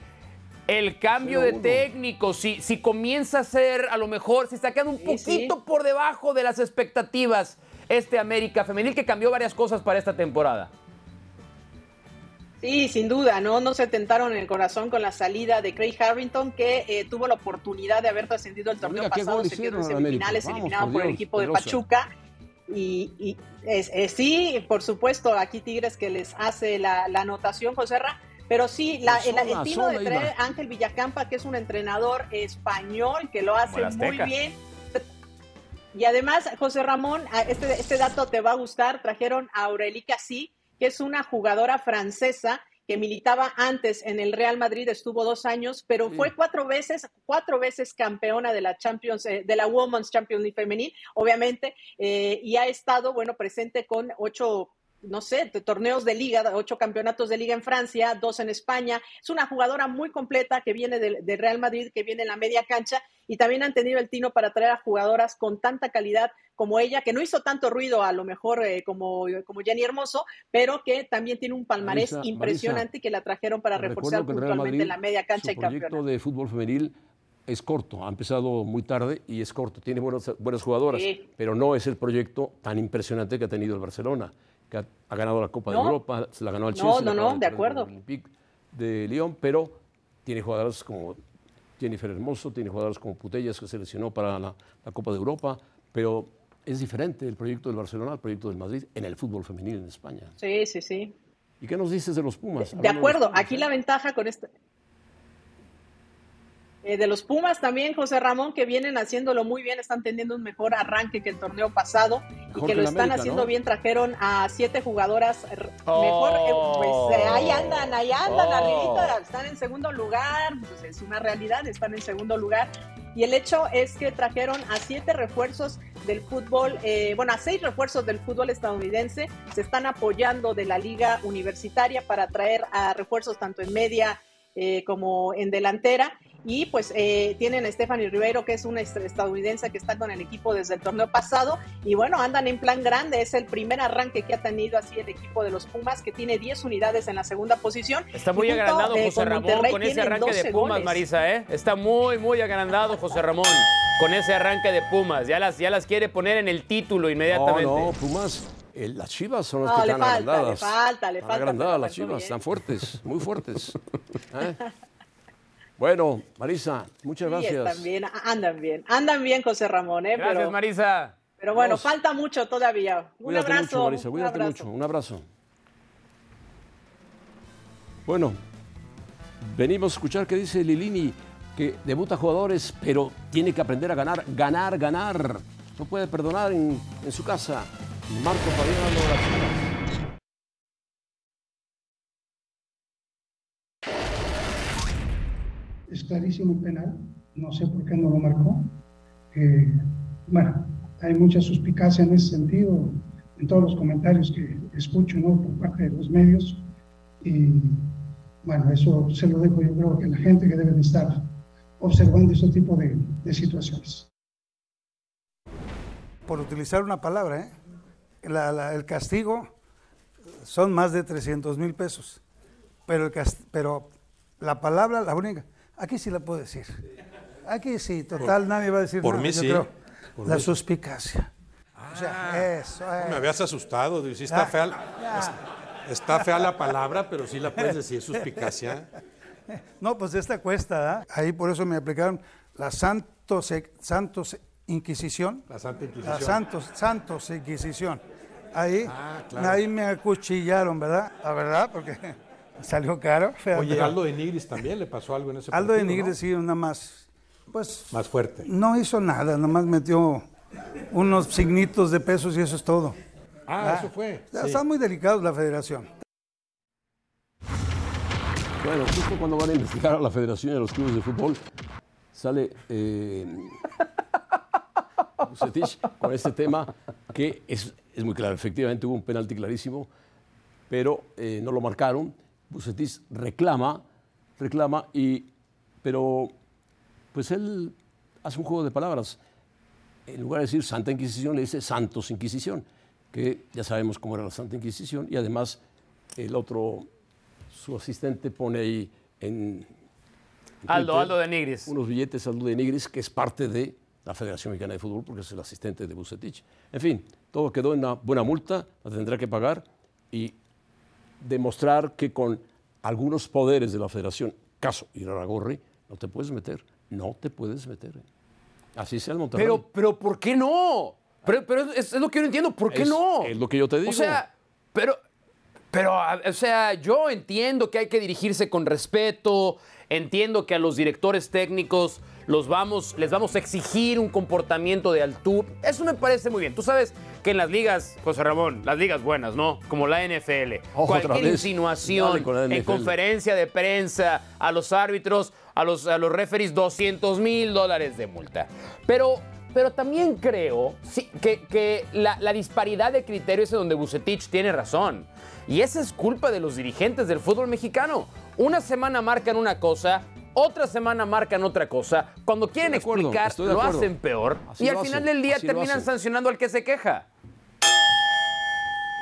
El cambio de 0-1. técnico, si, si comienza a ser, a lo mejor, si está quedando un Sí, poquito sí. por debajo de las expectativas, este América femenil que cambió varias cosas para esta temporada. Sí, sin duda, ¿no? No se tentaron en el corazón con la salida de Craig Harrington, que eh, tuvo la oportunidad de haber trascendido el torneo mira pasado, gol se quedó en semifinales, Vamos, eliminado por por el equipo de. Pachuca. Y, y es- es- sí, por supuesto, aquí Tigres que les hace la, la anotación, José Ra. Pero sí, la- el, Sola, el tino de traer iba. Ángel Villacampa, que es un entrenador español que lo hace el muy bien. Y además, José Ramón, este, este dato te va a gustar, trajeron a Aurélie Cassie, que es una jugadora francesa que militaba antes en el Real Madrid, estuvo dos años, pero fue cuatro veces, cuatro veces campeona de la Champions, eh, de la Women's Champions League femenil, obviamente, eh, y ha estado, bueno, presente con ocho no sé, torneos de liga, ocho campeonatos de liga en Francia, dos en España. Es una jugadora muy completa que viene del, Real Madrid, que viene en la media cancha y también han tenido el tino para traer a jugadoras con tanta calidad como ella, que no hizo tanto ruido a lo mejor eh, como, como Jenny Hermoso, pero que también tiene un palmarés impresionante y que la trajeron para reforzar puntualmente la media cancha y campeonato. El proyecto de fútbol femenil es corto, ha empezado muy tarde y es corto, tiene buenas, buenas jugadoras, pero no es el proyecto tan impresionante que ha tenido el Barcelona que ha, ganado la Copa de Europa, se la ganó al Chelsea. No, no, no, de acuerdo. de Lyon, pero tiene jugadores como Jennifer Hermoso, tiene jugadores como Putellas que se lesionó para la, Copa de Europa, pero es diferente el proyecto del Barcelona al proyecto del Madrid en el fútbol femenil en España. Sí, sí, sí. ¿Y qué nos dices de los Pumas? De acuerdo, aquí la ventaja con este, eh, de los Pumas también, José Ramón, que vienen haciéndolo muy bien, están teniendo un mejor arranque que el torneo pasado y que lo están haciendo bien. Trajeron a siete jugadoras mejor, eh, pues eh, ahí andan, ahí andan, oh. arribita, están en segundo lugar, pues es una realidad, están en segundo lugar. Y el hecho es que trajeron a siete refuerzos del fútbol, bueno, a seis refuerzos del fútbol estadounidense, se están apoyando de la liga universitaria para traer a refuerzos tanto en media como en delantera y pues eh, tienen a Stephanie Rivero, que es una estadounidense que está con el equipo desde el torneo pasado. Y bueno, andan en plan grande. Es el primer arranque que ha tenido así el equipo de los Pumas, que tiene 10 unidades en la segunda posición. Está muy agrandado José Ramón con ese arranque de Pumas, Marisa, ¿eh? Está muy, muy agrandado José Ramón con ese arranque de Pumas. Ya las, ya las quiere poner en el título inmediatamente. No, no, Pumas. las chivas son las que están falta, agrandadas. Le falta, le falta. Agrandadas las chivas, están fuertes, muy fuertes. ¿Eh? Bueno, Marisa, muchas gracias. Están bien, andan bien, andan bien, José Ramón. ¿eh? Gracias, Marisa. Pero bueno, falta mucho todavía. Un abrazo. Mucho, Marisa, cuídate mucho. Un abrazo. Bueno, venimos a escuchar qué dice Lilini, que debuta jugadores, pero tiene que aprender a ganar, ganar, ganar. No puede perdonar en, su casa. Marco Fabián es clarísimo penal, no sé por qué no lo marcó. bueno, hay mucha suspicacia en ese sentido, en todos los comentarios que escucho ¿no? por parte de los medios. Y bueno, eso se lo dejo yo creo que la gente que debe de estar observando este tipo de, situaciones. Por utilizar una palabra, ¿eh? el castigo son más de 300 mil pesos, pero, el pero la palabra, la única, Aquí sí la puedo decir. Aquí sí, total, nadie va a decir por nada. Mí sí. la suspicacia. o sea, ah. eso Me habías asustado. Sí está, fea, está fea la palabra, pero sí la puedes decir, suspicacia. No, pues esta cuesta, Ahí por eso me aplicaron la Santos, Santos Inquisición. La Santa Inquisición. La Santos, Santos Inquisición. Ahí, ah, ahí me acuchillaron, ¿verdad? La verdad, porque Salió caro. Oye, Aldo de Nigris también le pasó algo en ese Aldo de Nigris sí, nada más. Pues. Más fuerte. No hizo nada, nada más metió unos signitos de pesos y eso es todo. Ah, eso fue. Está muy delicado la federación. Bueno, justo cuando van a investigar a la Federación de los Clubes de Fútbol, sale eh, con este tema que es, es, muy claro. Efectivamente hubo un penalti clarísimo, pero eh, no lo marcaron. Bucetis reclama, reclama, y, pero pues él hace un juego de palabras. En lugar de decir Santa Inquisición, le dice Santos Inquisición, que ya sabemos cómo era la Santa Inquisición, y además el otro, su asistente pone ahí en... Aldo, Aldo de Nigris. Unos billetes Aldo de Nigris, que es parte de la Federación Mexicana de Fútbol, porque es el asistente de Bucetich. En fin, todo quedó en una buena multa, la tendrá que pagar, y demostrar que con algunos poderes de la federación, caso Iraragorri, no te puedes meter, no te puedes meter. Así sea el Monterrey. Pero, pero ¿por qué no? Pero, pero es, lo que yo no entiendo, ¿por qué no? Es lo que yo te digo. O sea, pero Pero, o sea, yo entiendo que hay que dirigirse con respeto, entiendo que a los directores técnicos los vamos, les vamos a exigir un comportamiento de altura. Eso me parece muy bien. Tú sabes que en las ligas, José Ramón, las ligas buenas, ¿no? Como la NFL, cualquier insinuación en conferencia de prensa a los árbitros, a los, a los referees, 200 mil dólares de multa. Pero pero también creo que, que la, la, disparidad de criterios es donde Bucetich tiene razón. Y esa es culpa de los dirigentes del fútbol mexicano. Una semana marcan una cosa, otra semana marcan otra cosa. Cuando quieren explicar, lo hacen peor. y al final del día terminan sancionando al que se queja.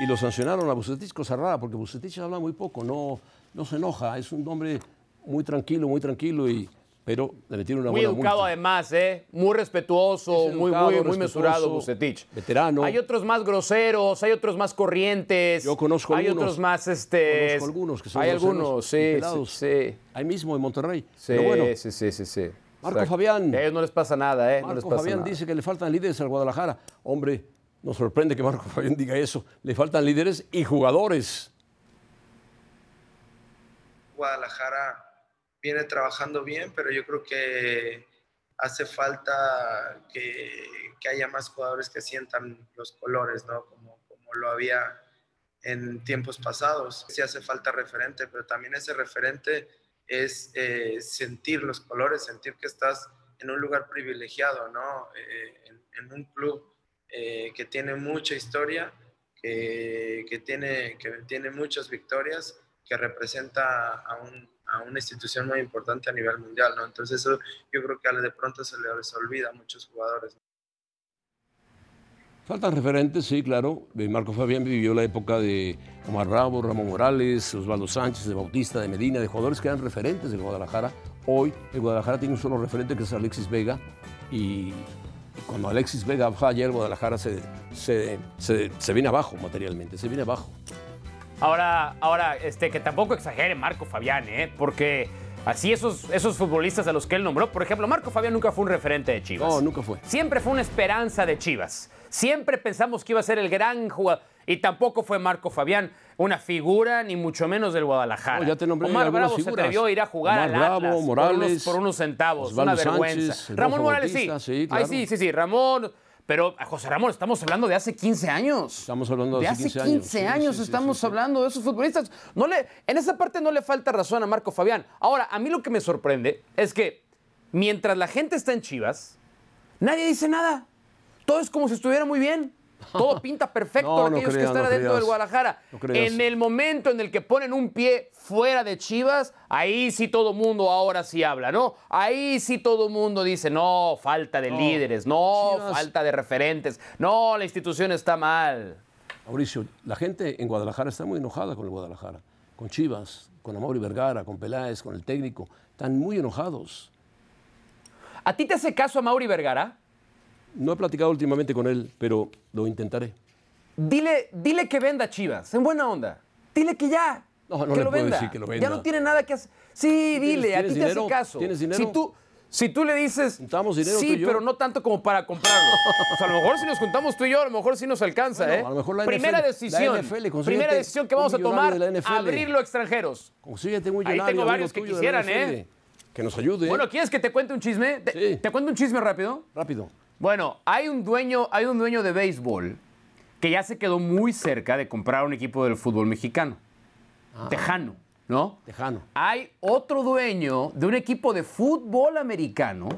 Y lo sancionaron a Bucetich, cosa rara, porque Bucetich habla muy poco, no, no se enoja, es un hombre muy tranquilo, muy tranquilo y pero le metieron una muy educado además, ¿eh? muy respetuoso, muy, muy, muy mesurado Bucetich. Veterano. Hay otros más groseros, hay otros más corrientes. Yo conozco hay algunos. Hay otros más, este. Conozco algunos que son Hay algunos, sí, sí, Ahí mismo en Monterrey. Sí, Pero bueno, sí, sí, sí, sí. Marco Fabián. A ellos no les pasa nada, ¿eh? Marco no les pasa Fabián nada. dice que le faltan líderes al Guadalajara. Hombre, nos sorprende que Marco Fabián diga eso. Le faltan líderes y jugadores. Guadalajara viene trabajando bien, pero yo creo que hace falta que, que, haya más jugadores que sientan los colores, ¿no? Como, como lo había en tiempos pasados. Sí hace falta referente, pero también ese referente es eh, sentir los colores, sentir que estás en un lugar privilegiado, ¿no? Eh, en, en, un club eh, que tiene mucha historia, que, que, tiene, que tiene muchas victorias, que representa a un, a una institución muy importante a nivel mundial, ¿no? Entonces eso yo creo que de pronto se les olvida a muchos jugadores. Faltan referentes, sí, claro. Marco Fabián vivió la época de Omar Bravo, Ramón Morales, Osvaldo Sánchez, de Bautista, de Medina, de jugadores que eran referentes del Guadalajara. Hoy el Guadalajara tiene un solo referente que es Alexis Vega y cuando Alexis Vega falla el Guadalajara se, se, se, se viene abajo materialmente, se viene abajo. Ahora, ahora este, que tampoco exagere Marco Fabián, ¿eh? Porque así esos, esos futbolistas a los que él nombró, por ejemplo, Marco Fabián nunca fue un referente de Chivas. No, nunca fue. Siempre fue una esperanza de Chivas. Siempre pensamos que iba a ser el gran jugador. Y tampoco fue Marco Fabián una figura, ni mucho menos del Guadalajara. No, ya te nombré Omar Bravo figuras. se atrevió a ir a jugar Omar al Bravo, Atlas Morales, por, unos, por unos centavos. Osvaldo una vergüenza. Sánchez, Ramón Morales Bautista, sí. sí, claro. Ay, sí, sí, sí. Ramón. Pero, José Ramón, estamos hablando de hace 15 años. Estamos hablando de, De hace hace 15 15 años. años, Sí, sí, sí, estamos sí. hablando de esos futbolistas. No le, en esa parte no le falta razón a Marco Fabián. Ahora, a mí lo que me sorprende es que mientras la gente está en Chivas, nadie dice nada. Todo es como si estuviera muy bien. Todo pinta perfecto No, aquellos que están no adentro creas. del Guadalajara. En el momento en el que ponen un pie fuera de Chivas, ahí sí todo mundo ahora sí habla, ¿no? Ahí sí todo mundo dice, no, falta de líderes, no, Chivas- falta de referentes, no, la institución está mal. Mauricio, la gente en Guadalajara está muy enojada con el Guadalajara, con Chivas, con Amaury Vergara, con Peláez, con el técnico. Están muy enojados. ¿A ti te hace caso a Mauri Vergara? No he platicado últimamente con él, pero lo intentaré. Dile, dile que venda Chivas, en buena onda. Dile que ya. No, no que le lo puedo venda. decir que lo Ya venda. no tiene nada que hacer. Sí, dile, a ti te hace caso. ¿Tienes dinero? Si tú, si tú le dices. ¿Juntamos dinero tú Sí, y yo? pero no tanto como para comprarlo. O sea, a lo mejor si nos juntamos tú y yo, a lo mejor sí nos alcanza, Bueno, ¿eh? a lo mejor la primera NFL decisión. la NFL, primera decisión que vamos a tomar, abrirlo a extranjeros. Consíguete un Ahí tengo varios que quisieran, ¿eh? Que nos ayude. Bueno, ¿quieres que te cuente un chisme? ¿Te, Sí. ¿te cuento un chisme rápido? Rápido. Bueno, hay un dueño, hay un dueño de béisbol que ya se quedó muy cerca de comprar un equipo del fútbol mexicano. Tejano, ¿no? Tejano. Hay otro dueño de un equipo de fútbol americano,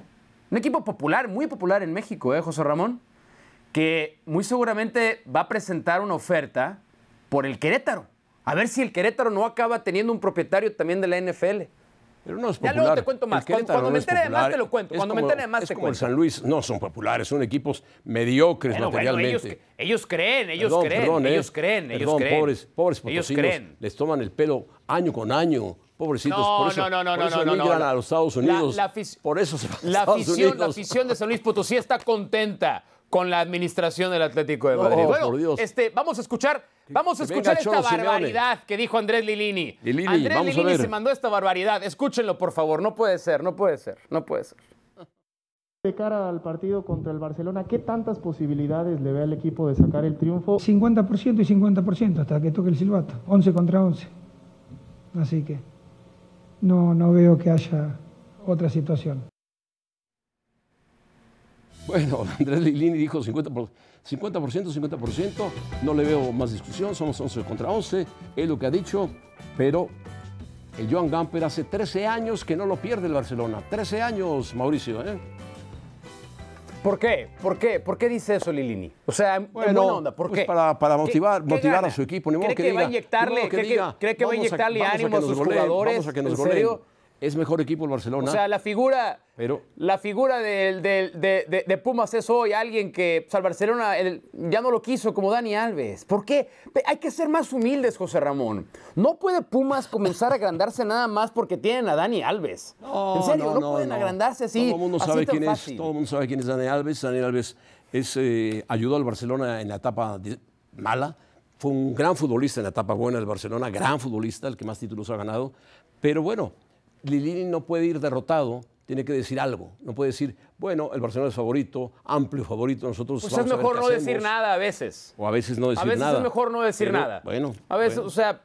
un equipo popular, muy popular en México, ¿eh, José Ramón? Que muy seguramente va a presentar una oferta por el Querétaro. A ver si el Querétaro no acaba teniendo un propietario también de la NFL. Pero no es Ya popular. luego te cuento más. El Cuando- cuando no me entere de más te lo cuento. Cuando me como- entere de más es te como el cuento. San Luis. No son populares, son equipos mediocres Bueno, bueno, ellos, materialmente. ellos creen, ellos Perdón, creen, perdón, ¿eh? ellos creen, ellos Perdón, creen. Pobres, pobres ellos creen. Les toman el pelo año con año. Pobrecitos. No, por eso, no, no, no, por eso emigran a los Estados La- Unidos. la afic- por eso se van La afición, la afición de San Luis Potosí está contenta con la administración del Atlético de No, Madrid. bueno, por Dios. este, vamos a escuchar, vamos a escuchar esta Cholo Simeone. barbaridad que dijo Andrés Lilini. Lilini, Andrés vamos a Lilini ver. se mandó esta barbaridad. Escúchenlo, por favor. No puede ser, no puede ser, no puede ser. De cara al partido contra el Barcelona, ¿qué tantas posibilidades le ve al equipo de sacar el triunfo? 50% y 50% hasta que toque el silbato, 11 contra 11. Así que no, no veo que haya otra situación. Bueno, Andrés Lilini dijo 50%, 50%, 50%, no le veo más discusión, somos 11 contra 11, es lo que ha dicho, pero el Joan Gamper hace 13 años que no lo pierde el Barcelona, 13 años, Mauricio, ¿eh? ¿Por qué? ¿Por qué? ¿Por qué dice eso Lilini? O sea, en buena onda, ¿por pues qué? Para, para motivar, ¿Qué- motivar a su equipo. Ni modo ¿Cree que, que diga, va a inyectarle- que cree que- diga, cree que va a inyectarle ánimo a sus goleen, jugadores? Vamos a que nos ¿En goleen. serio? Es mejor equipo el Barcelona. O sea, la figura, pero la figura del- del- de, de- de Pumas es hoy alguien que pues, al Barcelona el- ya no lo quiso, como Dani Alves. ¿Por qué? Hay que ser más humildes, José Ramón. No puede Pumas comenzar a agrandarse nada más porque tienen a Dani Alves. en serio, no, pueden agrandarse así. Todo el mundo sabe quién fácil. es. Todo el mundo sabe quién es Dani Alves. Dani Alves es, eh, ayudó al Barcelona en la etapa de- mala. Fue un gran futbolista en la etapa buena del Barcelona, gran futbolista, el que más títulos ha ganado. Pero bueno, Lilini no puede ir derrotado, tiene que decir algo. No puede decir, bueno, el Barcelona es favorito, amplio favorito, nosotros Pues vamos es a ver mejor qué no decir nada a veces. O a veces no decir a veces nada. es mejor no decir Pero, nada. Bueno. A veces, bueno. o sea,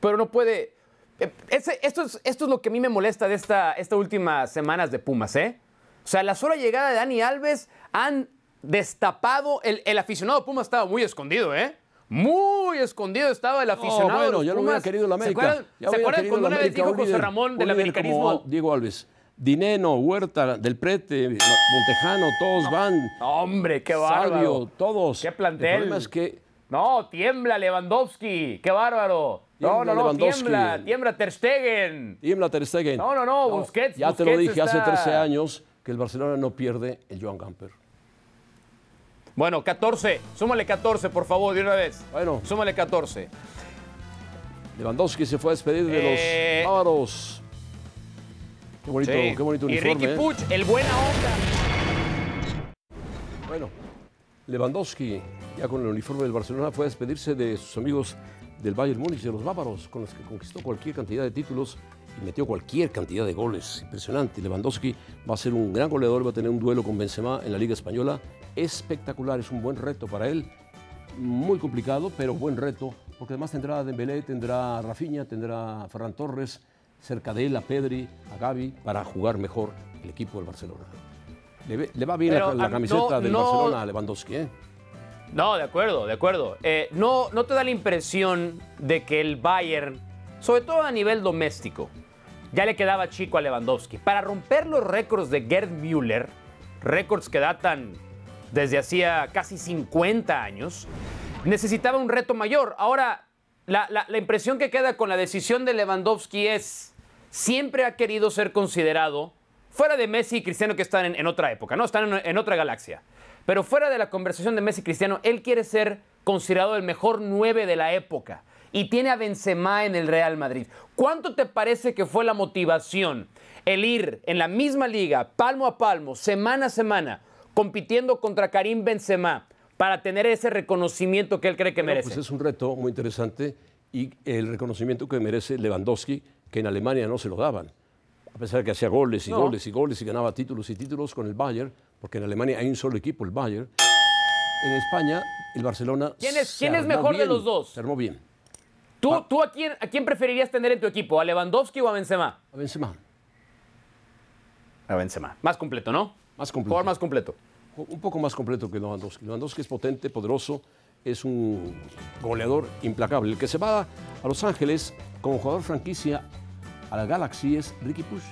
pero no puede. eh, ese- esto, es, esto es lo que a mí me molesta de esta, estas últimas semanas de Pumas, ¿eh? O sea, la sola llegada de Dani Alves han destapado. El, el aficionado Pumas estaba muy escondido, ¿eh? Muy escondido estaba el aficionado. No, bueno, ya lo hubiera querido la ¿Se América. acuerdan, ¿se acuerdan cuando una vez dijo José Ramón del americanismo? Diego Alves. Dineno, Huerta, Del Prete, Montejano, todos van. Hombre, qué bárbaro. Salvio, todos. Qué plantel. El problema es que No, tiembla Lewandowski. Qué bárbaro. No, Tiembla no, no, Lewandowski. tiembla. Tiembla Ter Stegen. tiembla Ter Stegen. No, no, no, Busquets. Ya te lo Busquets dije hace está- 13 años que el Barcelona no pierde el Joan Gamper. Bueno, 14. Súmale 14, por favor, de una vez. Bueno. Súmale 14. Lewandowski se fue a despedir de Eh. los bávaros. Qué bonito, Sí. qué bonito y uniforme. Ricky ¿eh? Puch, el buena onda. Bueno, Lewandowski, ya con el uniforme del Barcelona, fue a despedirse de sus amigos del Bayern Múnich, de los bávaros, con los que conquistó cualquier cantidad de títulos y metió cualquier cantidad de goles. Impresionante. Lewandowski va a ser un gran goleador, va a tener un duelo con Benzema en la Liga Española. Espectacular, es un buen reto para él. Muy complicado, pero buen reto, porque además tendrá a Dembélé, tendrá a Rafinha, tendrá a Ferran Torres, cerca de él a Pedri, a Gavi, para jugar mejor el equipo del Barcelona. Le, va bien la, Pero, la ah, camiseta no- del no- Barcelona a Lewandowski, ¿eh? No, de acuerdo, de acuerdo. Eh, no, ¿No te da la impresión de que el Bayern, sobre todo a nivel doméstico, ya le quedaba chico a Lewandowski? Para romper los récords de Gerd Müller, récords que datan desde hacía casi 50 años, necesitaba un reto mayor. Ahora, la, la- impresión que queda con la decisión de Lewandowski es, siempre ha querido ser considerado, fuera de Messi y Cristiano que están en, en otra época, ¿no? Están en, en otra galaxia. Pero fuera de la conversación de Messi y Cristiano, él quiere ser considerado el mejor 9 de la época. Y tiene a Benzema en el Real Madrid. ¿Cuánto te parece que fue la motivación el ir en la misma liga, palmo a palmo, semana a semana, compitiendo contra Karim Benzema para tener ese reconocimiento que él cree que Bueno, merece? Pues es un reto muy interesante y el reconocimiento que merece Lewandowski, que en Alemania no se lo daban. A pesar de que hacía goles y No. goles y goles y ganaba títulos y títulos con el Bayern, porque en Alemania hay un solo equipo, el Bayern. En España, el Barcelona. ¿Quién es- se quién es mejor de los dos? Se armó bien. ¿Tú, tú a, quién, a quién preferirías tener en tu equipo? ¿A Lewandowski o a Benzema? A Benzema. A Benzema. Más completo, ¿no? Más completo. Jugador más completo. Un poco más completo que Lewandowski. Lewandowski es potente, poderoso, es un goleador implacable. El que se va a Los Ángeles como jugador franquicia a la Galaxy es Ricky Push,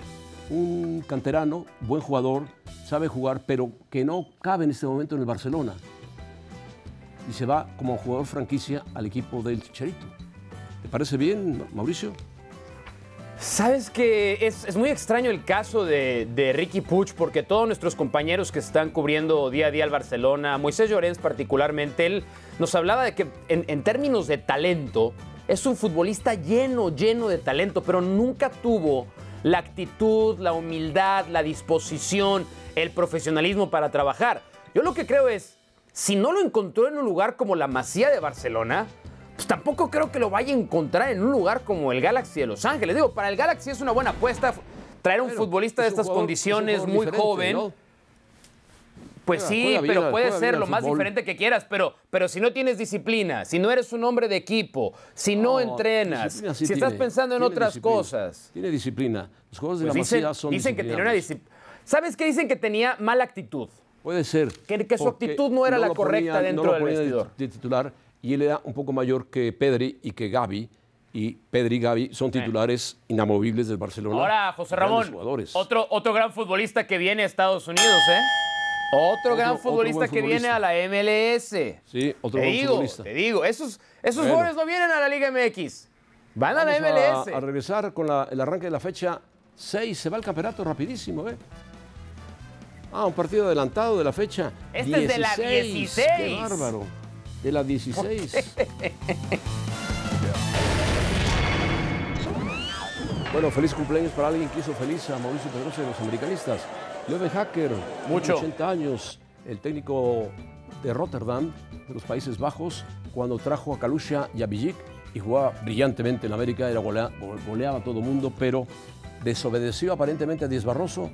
un canterano, buen jugador, sabe jugar, pero que no cabe en este momento en el Barcelona. Y se va como jugador franquicia al equipo del Chicharito. ¿Te parece bien, Mauricio? Sabes que es, muy extraño el caso de, de Ricky Puch porque todos nuestros compañeros que están cubriendo día a día al Barcelona, Moisés Llorens particularmente, él nos hablaba de que en, en términos de talento es un futbolista lleno, lleno de talento, pero nunca tuvo la actitud, la humildad, la disposición, el profesionalismo para trabajar. Yo lo que creo es, si no lo encontró en un lugar como la Masía de Barcelona, pues tampoco creo que lo vaya a encontrar en un lugar como el Galaxy de Los Ángeles. Digo, para el Galaxy es una buena apuesta traer un Bueno, futbolista de estas jugador- condiciones muy joven. diferente, Pues sí, pero puede ser lo más diferente que quieras, pero, pero si no tienes disciplina, si no eres un hombre de equipo, si no, entrenas, si estás pensando en otras cosas. Tiene disciplina. Los juegos de pues la dicen, son Dicen que tiene una disciplina. ¿Sabes qué dicen que tenía mala actitud? Puede ser. Que, su actitud no era la correcta dentro del vestidor. De, titular y él era un poco mayor que Pedri y que Gaby y Pedri y Gaby son titulares inamovibles del Barcelona. Ahora, José Ramón, otro, otro gran futbolista que viene a Estados Unidos, ¿eh? Otro, gran futbolista que viene a la MLS. Sí, otro te gran digo, futbolista. Te digo, esos, esos jugadores no vienen a la Liga MX. Van a la MLS. A, a regresar con el arranque de la fecha 6. Se va el campeonato rapidísimo, ¿eh? Ah, un partido adelantado de la fecha. Este es de la 16. Qué bárbaro. De la 16. bueno, feliz cumpleaños para alguien que hizo feliz a Mauricio Pedroso de los americanistas. Leuven Hacker, Mucho. 80 años, el técnico de Rotterdam, de los Países Bajos, cuando trajo a Kalusha y a Villic y jugaba brillantemente en América, era goleaba a todo mundo, pero desobedeció aparentemente a Díaz Barroso,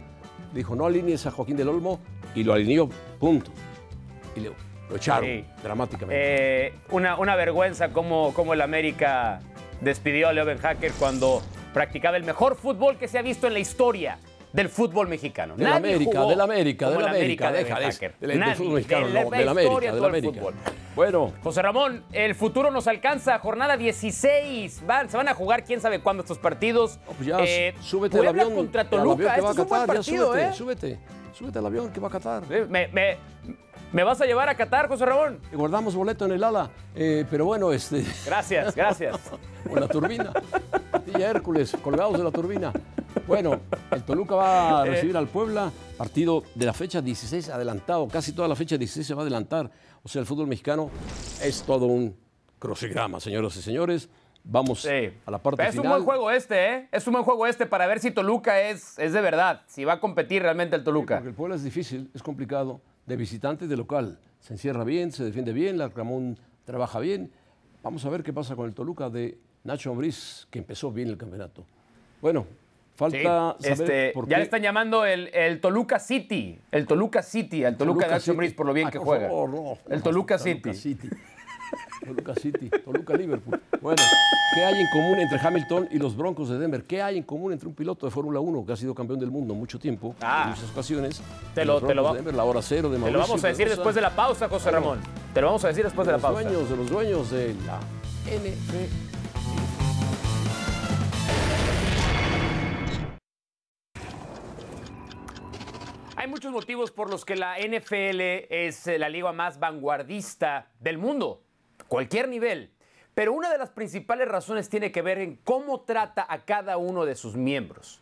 dijo no alinees a Joaquín del Olmo y lo alineó, punto. Y lo echaron dramáticamente. Eh, una, una vergüenza como, como el América despidió a Leuven Hacker cuando practicaba el mejor fútbol que se ha visto en la historia del fútbol mexicano. De la América, de la América, de la América, deja de del, fútbol mexicano, de la, América, de la América. Bueno. José Ramón, el futuro nos alcanza, jornada 16. Van, se van a jugar quién sabe cuándo estos partidos. pues ya, eh, súbete avión. contra Toluca, es un buen partido, súbete, ¿eh? súbete, súbete al avión que va a Qatar. Me, me, ¿Me vas a llevar a Qatar, José Ramón? Guardamos boleto en el ala, eh, pero bueno, este... Gracias, gracias. Con la turbina. Y Hércules, colgados de la turbina. Bueno, el Toluca va a eh. recibir al Puebla, partido de la fecha 16 adelantado, casi toda la fecha 16 se va a adelantar. O sea, el fútbol mexicano es todo un crucigrama, señoras y señores. Vamos a la parte final. Es un buen juego este, ¿eh? Es un buen juego este para ver si Toluca es, es de verdad, si va a competir realmente el Toluca. porque el Puebla es difícil, es complicado, de visitante y de local. Se encierra bien, se defiende bien, la Ramón trabaja bien. Vamos a ver qué pasa con el Toluca de Nacho Ambriz, que empezó bien el campeonato. Bueno, Falta saber este, por Ya qué. le están llamando el, el, Toluca City. El Toluca City, el Toluca, Toluca de Nacho por lo bien ah, que juega. Favor, no, el Toluca, City. City. Toluca City, Toluca Liverpool. Bueno, ¿qué hay en común entre Hamilton y los Broncos de Denver? ¿Qué hay en común entre un piloto de Fórmula 1 que ha sido campeón del mundo mucho tiempo, ah, en muchas ocasiones? Te lo, te lo, de Denver, la hora cero de Mauricio, te lo vamos a decir después de la pausa, José Ramón. Te lo vamos a decir después de, de la pausa. Dueños, de los dueños de la NFL. Hay muchos motivos por los que la NFL es eh, la liga más vanguardista del mundo, cualquier nivel. Pero una de las principales razones tiene que ver en cómo trata a cada uno de sus miembros.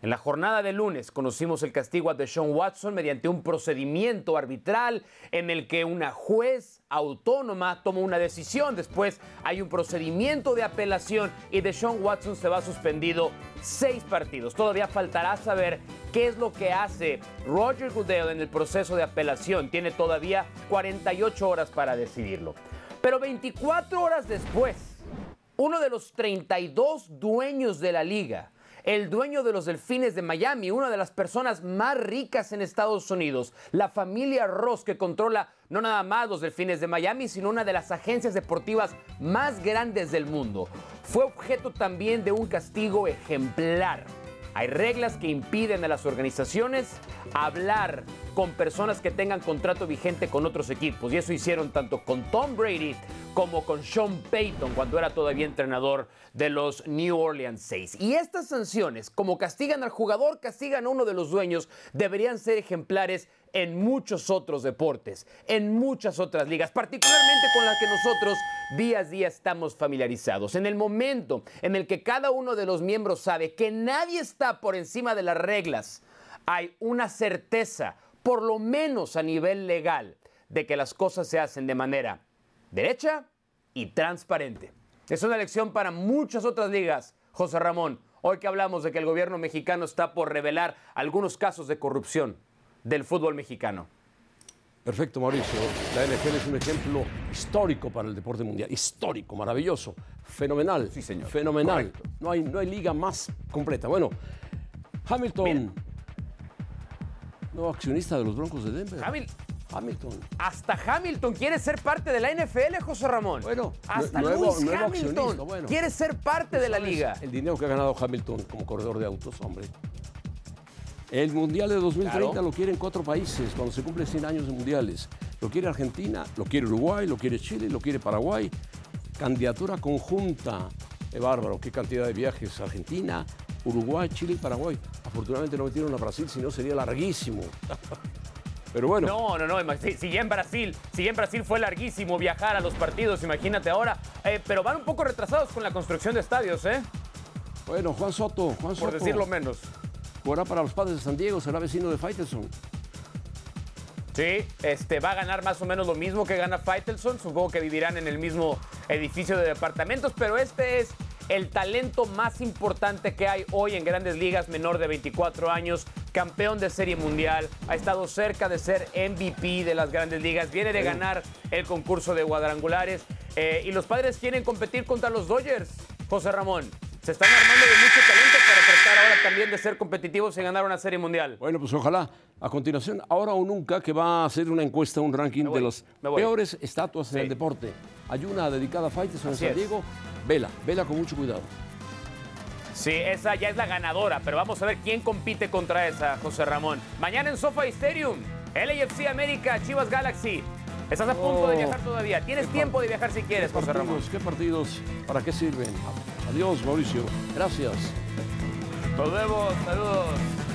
En la jornada de lunes conocimos el castigo a Deshaun Watson mediante un procedimiento arbitral en el que una juez autónoma tomó una decisión. Después hay un procedimiento de apelación y Deshaun Watson se va suspendido seis partidos. Todavía faltará saber qué es lo que hace Roger Goodell en el proceso de apelación. Tiene todavía 48 horas para decidirlo. Pero 24 horas después, uno de los 32 dueños de la liga, el dueño de los Delfines de Miami, una de las personas más ricas en Estados Unidos, la familia Ross que controla no nada más los Delfines de Miami, sino una de las agencias deportivas más grandes del mundo, fue objeto también de un castigo ejemplar. Hay reglas que impiden a las organizaciones hablar con personas que tengan contrato vigente con otros equipos. Y eso hicieron tanto con Tom Brady como con Sean Payton cuando era todavía entrenador de los New Orleans Saints. Y estas sanciones, como castigan al jugador, castigan a uno de los dueños, deberían ser ejemplares en muchos otros deportes, en muchas otras ligas, particularmente con las que nosotros día a día estamos familiarizados. En el momento en el que cada uno de los miembros sabe que nadie está por encima de las reglas, hay una certeza, por lo menos a nivel legal, de que las cosas se hacen de manera derecha y transparente. Es una lección para muchas otras ligas, José Ramón. Hoy que hablamos de que el gobierno mexicano está por revelar algunos casos de corrupción del fútbol mexicano. Perfecto, Mauricio. La NFL es un ejemplo histórico para el deporte mundial. Histórico, maravilloso, fenomenal. Sí, señor. Fenomenal. No hay, no hay liga más completa. Bueno, Hamilton, nuevo accionista de los Broncos de Denver. Hamilton. Hasta Hamilton quiere ser parte de la NFL, José Ramón. Bueno, hasta nuevo, Lewis nuevo Hamilton bueno. quiere ser parte de la ¿Sabes liga. El dinero que ha ganado Hamilton como corredor de autos, hombre. El Mundial de 2030 Claro. lo quieren cuatro países cuando se cumplen 100 años de mundiales. Lo quiere Argentina, lo quiere Uruguay, lo quiere Chile, lo quiere Paraguay. Candidatura conjunta. Qué bárbaro, qué cantidad de viajes. Argentina, Uruguay, Chile y Paraguay. Afortunadamente no metieron a Brasil, si no sería larguísimo. Pero bueno. No, no, no. Si, si ya en Brasil, si ya en Brasil fue larguísimo viajar a los partidos, imagínate ahora. Eh, pero van un poco retrasados con la construcción de estadios, ¿eh? Bueno, Juan Soto, Juan Soto. Por decirlo menos. Jugará para los padres de San Diego, será vecino de Faitelson. Sí, este, va a ganar más o menos lo mismo que gana Faitelson. Supongo que vivirán en el mismo edificio de departamentos, pero este es el talento más importante que hay hoy en grandes ligas, menor de 24 años, campeón de serie mundial, ha estado cerca de ser MVP de las grandes ligas, viene de ganar el concurso de cuadrangulares eh, y los padres quieren competir contra los Dodgers, José Ramón. Se están armando de mucho talento para tratar ahora también de ser competitivos y ganar una serie mundial. Bueno, pues ojalá. A continuación, ahora o nunca, que va a hacer una encuesta, un ranking voy, de las peores estatuas en Sí. el deporte. Hay una dedicada a Faitelson en San. Diego. Vela, vela con mucho cuidado. Sí, esa ya es la ganadora, pero vamos a ver quién compite contra esa, José Ramón. Mañana en SoFi Stadium, LAFC América, Chivas Galaxy. Estás a punto de Oh, viajar todavía. Tienes tiempo de viajar si quieres, José Ramón. ¿Qué partidos? ¿Para qué sirven? Adiós, Mauricio. Gracias. Nos vemos, saludos.